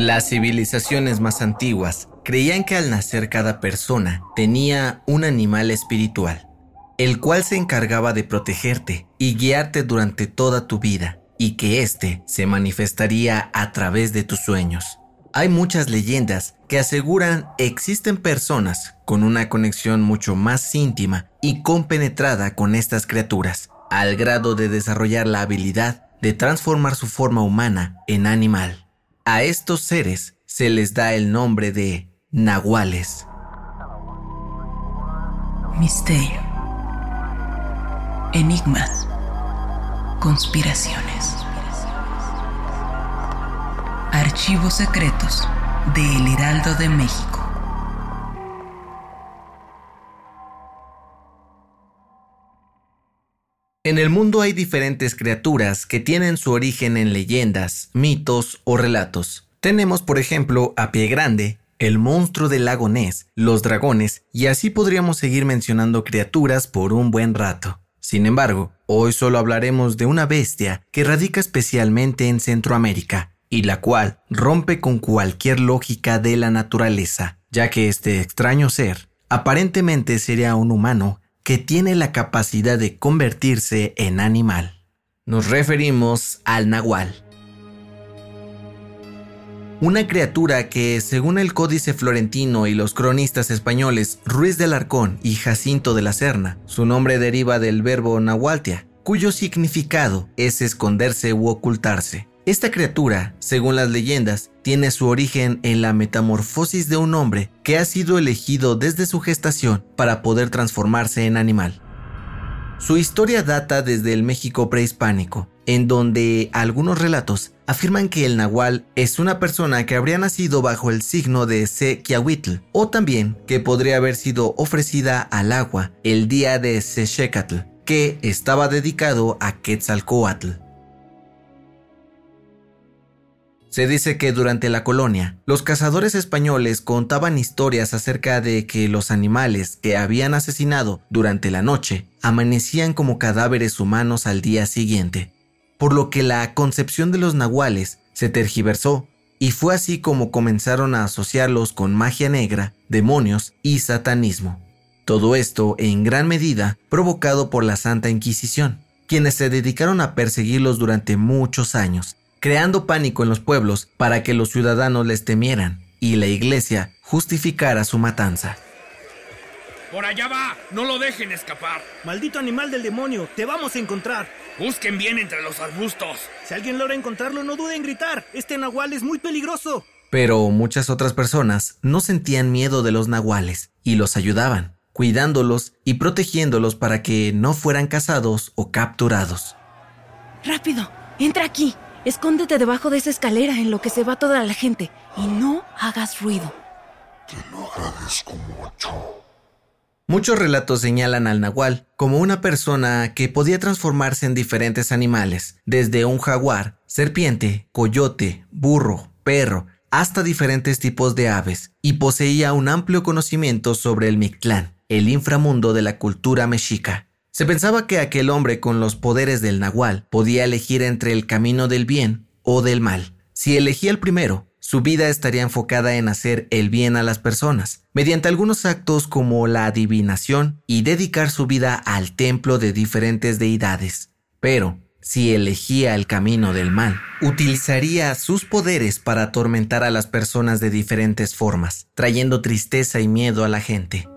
Las civilizaciones más antiguas creían que al nacer cada persona tenía un animal espiritual, el cual se encargaba de protegerte y guiarte durante toda tu vida, y que éste se manifestaría a través de tus sueños. Hay muchas leyendas que aseguran existen personas con una conexión mucho más íntima y compenetrada con estas criaturas, al grado de desarrollar la habilidad de transformar su forma humana en animal. A estos seres se les da el nombre de nahuales. Misterio. Enigmas. Conspiraciones. Archivos secretos de El Heraldo de México. En el mundo hay diferentes criaturas que tienen su origen en leyendas, mitos o relatos. Tenemos, por ejemplo, a Pie Grande, el monstruo del lago Ness, los dragones, y así podríamos seguir mencionando criaturas por un buen rato. Sin embargo, hoy solo hablaremos de una bestia que radica especialmente en Centroamérica, y la cual rompe con cualquier lógica de la naturaleza, ya que este extraño ser aparentemente sería un humano que tiene la capacidad de convertirse en animal. Nos referimos al nahual. Una criatura que, según el Códice Florentino y los cronistas españoles Ruiz del Arcón y Jacinto de la Serna, su nombre deriva del verbo nahualtia, cuyo significado es esconderse u ocultarse. Esta criatura, según las leyendas, tiene su origen en la metamorfosis de un hombre que ha sido elegido desde su gestación para poder transformarse en animal. Su historia data desde el México prehispánico, en donde algunos relatos afirman que el nahual es una persona que habría nacido bajo el signo de Sequiahuitl, o también que podría haber sido ofrecida al agua el día de Sechecatl, que estaba dedicado a Quetzalcoatl. Se dice que durante la colonia, los cazadores españoles contaban historias acerca de que los animales que habían asesinado durante la noche amanecían como cadáveres humanos al día siguiente, por lo que la concepción de los nahuales se tergiversó y fue así como comenzaron a asociarlos con magia negra, demonios y satanismo. Todo esto en gran medida provocado por la Santa Inquisición, quienes se dedicaron a perseguirlos durante muchos años creando pánico en los pueblos para que los ciudadanos les temieran y la iglesia justificara su matanza. ¡Por allá va! ¡No lo dejen escapar! ¡Maldito animal del demonio! ¡Te vamos a encontrar! Busquen bien entre los arbustos. Si alguien logra encontrarlo, no duden en gritar. Este nahual es muy peligroso. Pero muchas otras personas no sentían miedo de los nahuales y los ayudaban, cuidándolos y protegiéndolos para que no fueran cazados o capturados. Rápido, entra aquí. Escóndete debajo de esa escalera en lo que se va toda la gente y no hagas ruido. Te lo agradezco mucho. Muchos relatos señalan al nahual como una persona que podía transformarse en diferentes animales, desde un jaguar, serpiente, coyote, burro, perro, hasta diferentes tipos de aves, y poseía un amplio conocimiento sobre el Mictlán, el inframundo de la cultura mexica. Se pensaba que aquel hombre con los poderes del nahual podía elegir entre el camino del bien o del mal. Si elegía el primero, su vida estaría enfocada en hacer el bien a las personas, mediante algunos actos como la adivinación y dedicar su vida al templo de diferentes deidades. Pero, si elegía el camino del mal, utilizaría sus poderes para atormentar a las personas de diferentes formas, trayendo tristeza y miedo a la gente.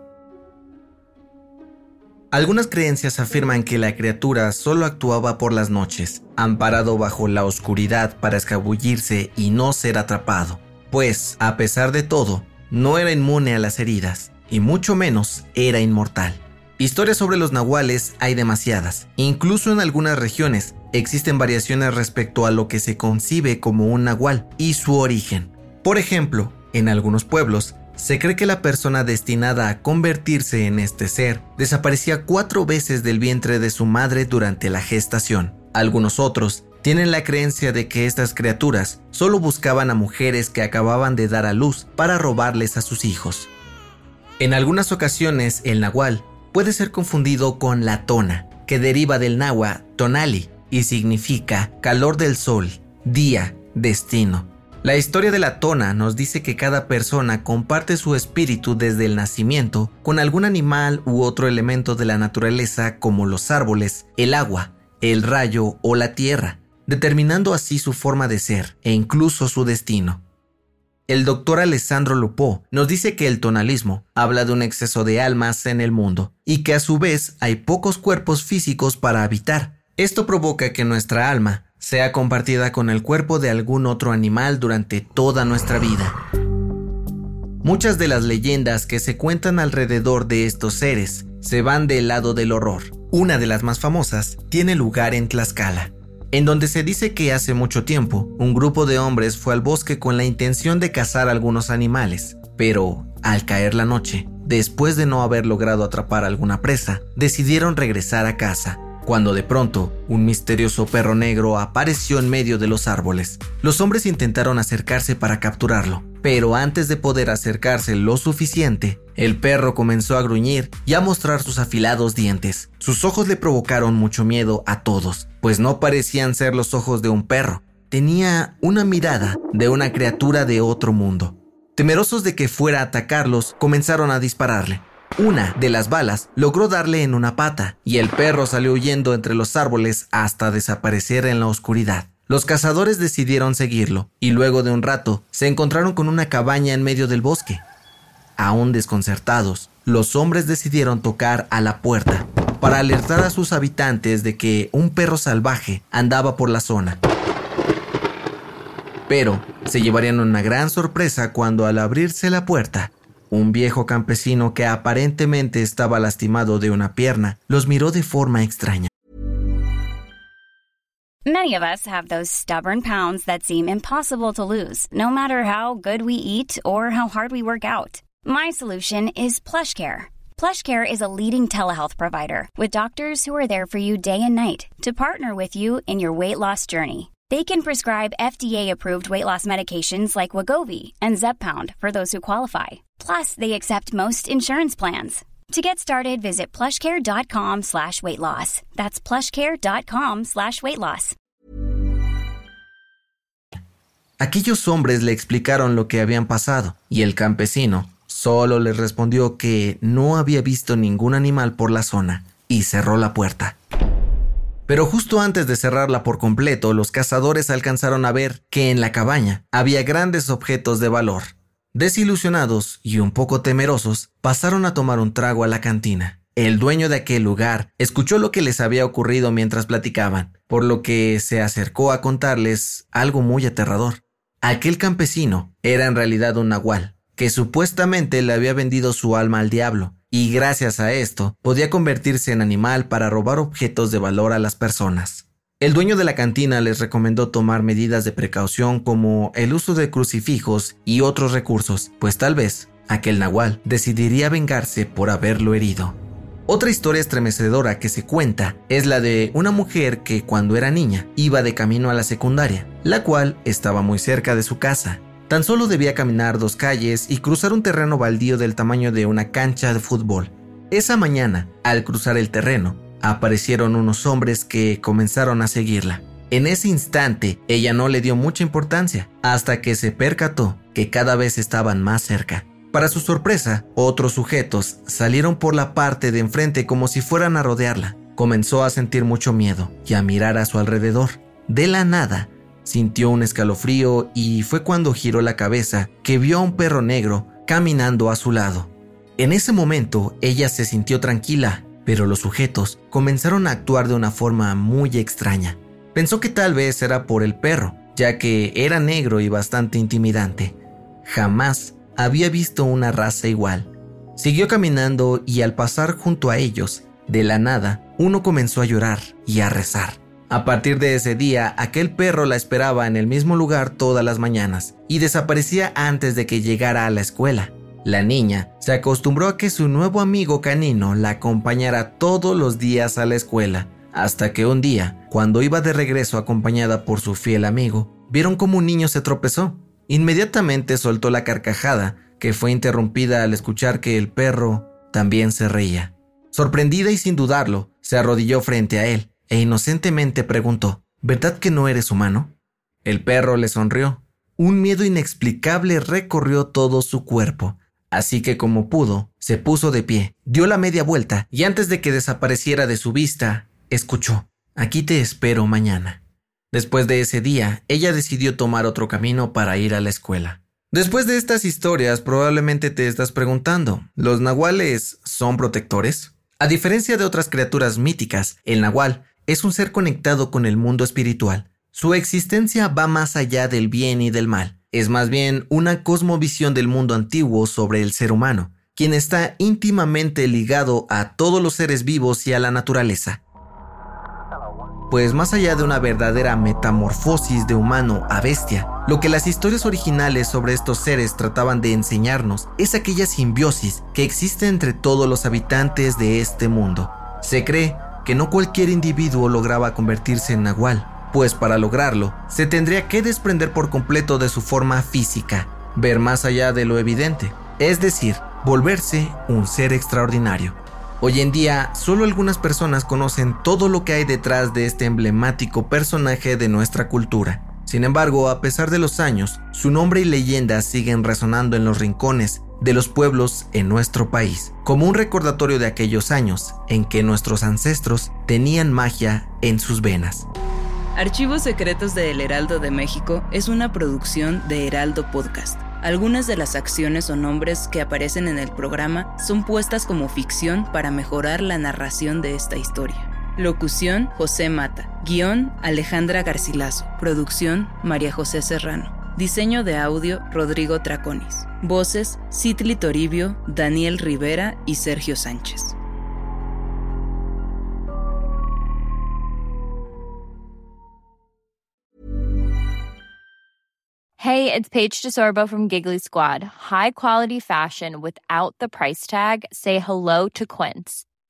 Algunas creencias afirman que la criatura solo actuaba por las noches, amparado bajo la oscuridad para escabullirse y no ser atrapado, pues, a pesar de todo, no era inmune a las heridas, y mucho menos era inmortal. Historias sobre los nahuales hay demasiadas. Incluso en algunas regiones existen variaciones respecto a lo que se concibe como un nahual y su origen. Por ejemplo, en algunos pueblos se cree que la persona destinada a convertirse en este ser desaparecía cuatro veces del vientre de su madre durante la gestación. Algunos otros tienen la creencia de que estas criaturas solo buscaban a mujeres que acababan de dar a luz para robarles a sus hijos. En algunas ocasiones el nahual puede ser confundido con la tona, que deriva del náhuatl tonali y significa calor del sol, día, destino. La historia de la tona nos dice que cada persona comparte su espíritu desde el nacimiento con algún animal u otro elemento de la naturaleza como los árboles, el agua, el rayo o la tierra, determinando así su forma de ser e incluso su destino. El doctor Alessandro Lupo nos dice que el tonalismo habla de un exceso de almas en el mundo y que a su vez hay pocos cuerpos físicos para habitar. Esto provoca que nuestra alma sea compartida con el cuerpo de algún otro animal durante toda nuestra vida. Muchas de las leyendas que se cuentan alrededor de estos seres se van del lado del horror. Una de las más famosas tiene lugar en Tlaxcala, en donde se dice que hace mucho tiempo un grupo de hombres fue al bosque con la intención de cazar algunos animales, pero al caer la noche, después de no haber logrado atrapar alguna presa, decidieron regresar a casa, cuando de pronto un misterioso perro negro apareció en medio de los árboles. Los hombres intentaron acercarse para capturarlo, pero antes de poder acercarse lo suficiente, el perro comenzó a gruñir y a mostrar sus afilados dientes. Sus ojos le provocaron mucho miedo a todos, pues no parecían ser los ojos de un perro, tenía una mirada de una criatura de otro mundo. Temerosos de que fuera a atacarlos, comenzaron a dispararle. Una de las balas logró darle en una pata y el perro salió huyendo entre los árboles hasta desaparecer en la oscuridad. Los cazadores decidieron seguirlo y luego de un rato se encontraron con una cabaña en medio del bosque. Aún desconcertados, los hombres decidieron tocar a la puerta para alertar a sus habitantes de que un perro salvaje andaba por la zona. Pero se llevarían una gran sorpresa cuando al abrirse la puerta, un viejo campesino que aparentemente estaba lastimado de una pierna los miró de forma extraña. Many of us have those stubborn pounds that seem impossible to lose, no matter how good we eat or how hard we work out. My solution is PlushCare. PlushCare is a leading telehealth provider with doctors who are there for you day and night to partner with you in your weight loss journey. They can prescribe FDA-approved weight loss medications like Wagovi and Zepbound for those who qualify. Plus, they accept most insurance plans. To get started, visit plushcare.com slash weight loss. That's plushcare.com slash weight loss. Aquellos hombres le explicaron lo que habían pasado y el campesino solo les respondió que no había visto ningún animal por la zona y cerró la puerta. Pero justo antes de cerrarla por completo, los cazadores alcanzaron a ver que en la cabaña había grandes objetos de valor. Desilusionados y un poco temerosos, pasaron a tomar un trago a la cantina. El dueño de aquel lugar escuchó lo que les había ocurrido mientras platicaban, por lo que se acercó a contarles algo muy aterrador. Aquel campesino era en realidad un nahual, que supuestamente le había vendido su alma al diablo, y gracias a esto podía convertirse en animal para robar objetos de valor a las personas. El dueño de la cantina les recomendó tomar medidas de precaución como el uso de crucifijos y otros recursos, pues tal vez aquel nahual decidiría vengarse por haberlo herido. Otra historia estremecedora que se cuenta es la de una mujer que cuando era niña iba de camino a la secundaria, la cual estaba muy cerca de su casa. Tan solo debía caminar dos calles y cruzar un terreno baldío del tamaño de una cancha de fútbol. Esa mañana, al cruzar el terreno, aparecieron unos hombres que comenzaron a seguirla. En ese instante, ella no le dio mucha importancia, hasta que se percató que cada vez estaban más cerca. Para su sorpresa, otros sujetos salieron por la parte de enfrente como si fueran a rodearla. Comenzó a sentir mucho miedo y a mirar a su alrededor. De la nada, sintió un escalofrío y fue cuando giró la cabeza que vio a un perro negro caminando a su lado. En ese momento, ella se sintió tranquila pero los sujetos comenzaron a actuar de una forma muy extraña. Pensó que tal vez era por el perro, ya que era negro y bastante intimidante. Jamás había visto una raza igual. Siguió caminando y al pasar junto a ellos, de la nada, uno comenzó a llorar y a rezar. A partir de ese día, aquel perro la esperaba en el mismo lugar todas las mañanas y desaparecía antes de que llegara a la escuela. La niña se acostumbró a que su nuevo amigo canino la acompañara todos los días a la escuela, hasta que un día, cuando iba de regreso acompañada por su fiel amigo, vieron como un niño se tropezó. Inmediatamente soltó la carcajada, que fue interrumpida al escuchar que el perro también se reía. Sorprendida y sin dudarlo, se arrodilló frente a él e inocentemente preguntó, ¿verdad que no eres humano? El perro le sonrió. Un miedo inexplicable recorrió todo su cuerpo Así que como pudo, se puso de pie, dio la media vuelta y antes de que desapareciera de su vista, escuchó, aquí te espero mañana. Después de ese día, ella decidió tomar otro camino para ir a la escuela. Después de estas historias, probablemente te estás preguntando, ¿los nahuales son protectores? A diferencia de otras criaturas míticas, el nahual es un ser conectado con el mundo espiritual. Su existencia va más allá del bien y del mal es más bien una cosmovisión del mundo antiguo sobre el ser humano, quien está íntimamente ligado a todos los seres vivos y a la naturaleza. Pues más allá de una verdadera metamorfosis de humano a bestia, lo que las historias originales sobre estos seres trataban de enseñarnos es aquella simbiosis que existe entre todos los habitantes de este mundo. Se cree que no cualquier individuo lograba convertirse en nahual, pues para lograrlo se tendría que desprender por completo de su forma física, ver más allá de lo evidente, es decir, volverse un ser extraordinario. Hoy en día, solo algunas personas conocen todo lo que hay detrás de este emblemático personaje de nuestra cultura. Sin embargo, a pesar de los años, su nombre y leyenda siguen resonando en los rincones de los pueblos en nuestro país, como un recordatorio de aquellos años en que nuestros ancestros tenían magia en sus venas. Archivos Secretos de El Heraldo de México es una producción de Heraldo Podcast. Algunas de las acciones o nombres que aparecen en el programa son puestas como ficción para mejorar la narración de esta historia. Locución José Mata. Guión Alejandra Garcilaso. Producción María José Serrano. Diseño de audio Rodrigo Traconis. Voces Citli Toribio, Daniel Rivera y Sergio Sánchez. Hey, it's Paige DeSorbo from Giggly Squad. High quality fashion without the price tag. Say hello to Quince.